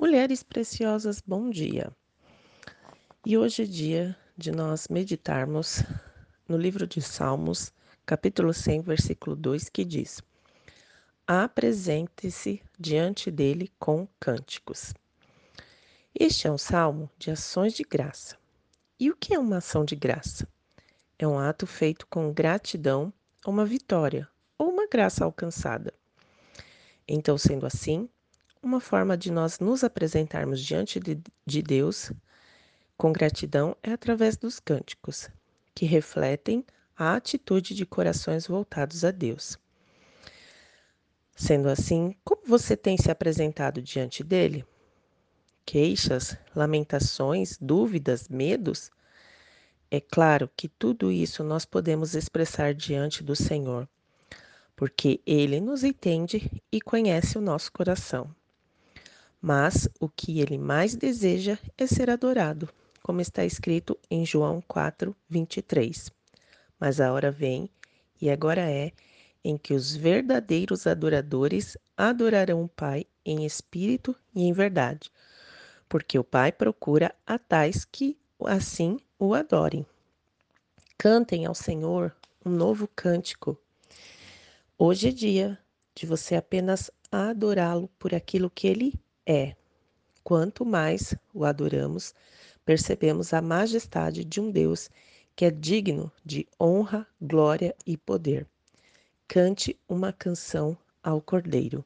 Mulheres preciosas, bom dia. E hoje é dia de nós meditarmos no livro de Salmos, capítulo 100, versículo 2, que diz: Apresente-se diante dele com cânticos. Este é um salmo de ações de graça. E o que é uma ação de graça? É um ato feito com gratidão a uma vitória ou uma graça alcançada. Então, sendo assim, uma forma de nós nos apresentarmos diante de, de Deus com gratidão é através dos cânticos, que refletem a atitude de corações voltados a Deus. Sendo assim, como você tem se apresentado diante dele? Queixas, lamentações, dúvidas, medos? É claro que tudo isso nós podemos expressar diante do Senhor, porque ele nos entende e conhece o nosso coração. Mas o que ele mais deseja é ser adorado, como está escrito em João 4, 23. Mas a hora vem, e agora é, em que os verdadeiros adoradores adorarão o Pai em espírito e em verdade, porque o Pai procura a tais que assim o adorem. Cantem ao Senhor um novo cântico. Hoje é dia de você apenas adorá-lo por aquilo que ele é. Quanto mais o adoramos, percebemos a majestade de um Deus que é digno de honra, glória e poder. Cante uma canção ao Cordeiro.